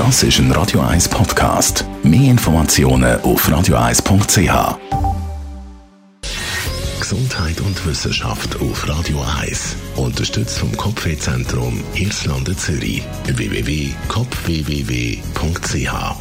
Das ist ein Radio 1 Podcast. Mehr Informationen auf radio1.ch. Gesundheit und Wissenschaft auf Radio 1. Unterstützt vom Kopfwehzentrum Irlande Zürich. www.kopfwww.ch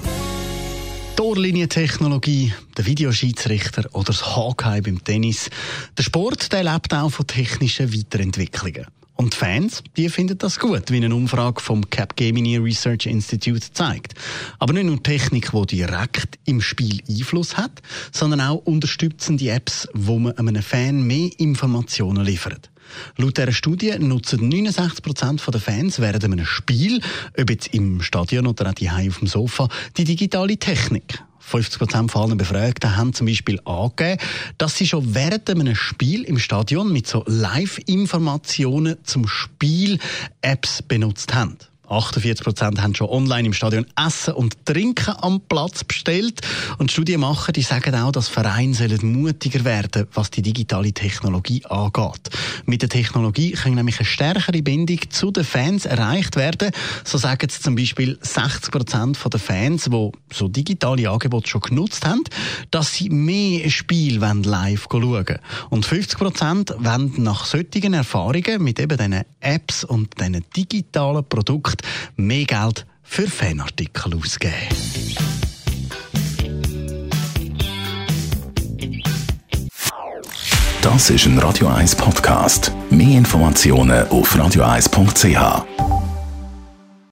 Torlinientechnologie, der Videoschiedsrichter oder das Hakeheim beim Tennis. Der Sport der lebt auch von technischen Weiterentwicklungen. Und die Fans, die finden das gut, wie eine Umfrage vom Capgemini Research Institute zeigt. Aber nicht nur Technik, die direkt im Spiel Einfluss hat, sondern auch unterstützende Apps, wo man einem Fan mehr Informationen liefert. Laut dieser Studie nutzen 69% der Fans während einem Spiel, ob jetzt im Stadion oder auch die auf dem Sofa, die digitale Technik. 50% von allen Befragten haben zum Beispiel angegeben, dass sie schon während einem Spiel im Stadion mit so Live-Informationen zum Spiel Apps benutzt haben. 48 Prozent haben schon online im Stadion Essen und Trinken am Platz bestellt. Und Studienmacher die sagen auch, dass Vereine sollen mutiger werden, was die digitale Technologie angeht. Mit der Technologie kann nämlich eine stärkere Bindung zu den Fans erreicht werden. So sagen zum Beispiel 60 Prozent der Fans, die so digitale Angebote schon genutzt haben, dass sie mehr Spiel live schauen. Und 50 Prozent wollen nach solchen Erfahrungen mit eben diesen Apps und diesen digitalen Produkten mehr Geld für Fanartikel ausgeben. Das ist ein Radio 1 Podcast. Mehr Informationen auf radio1.ch.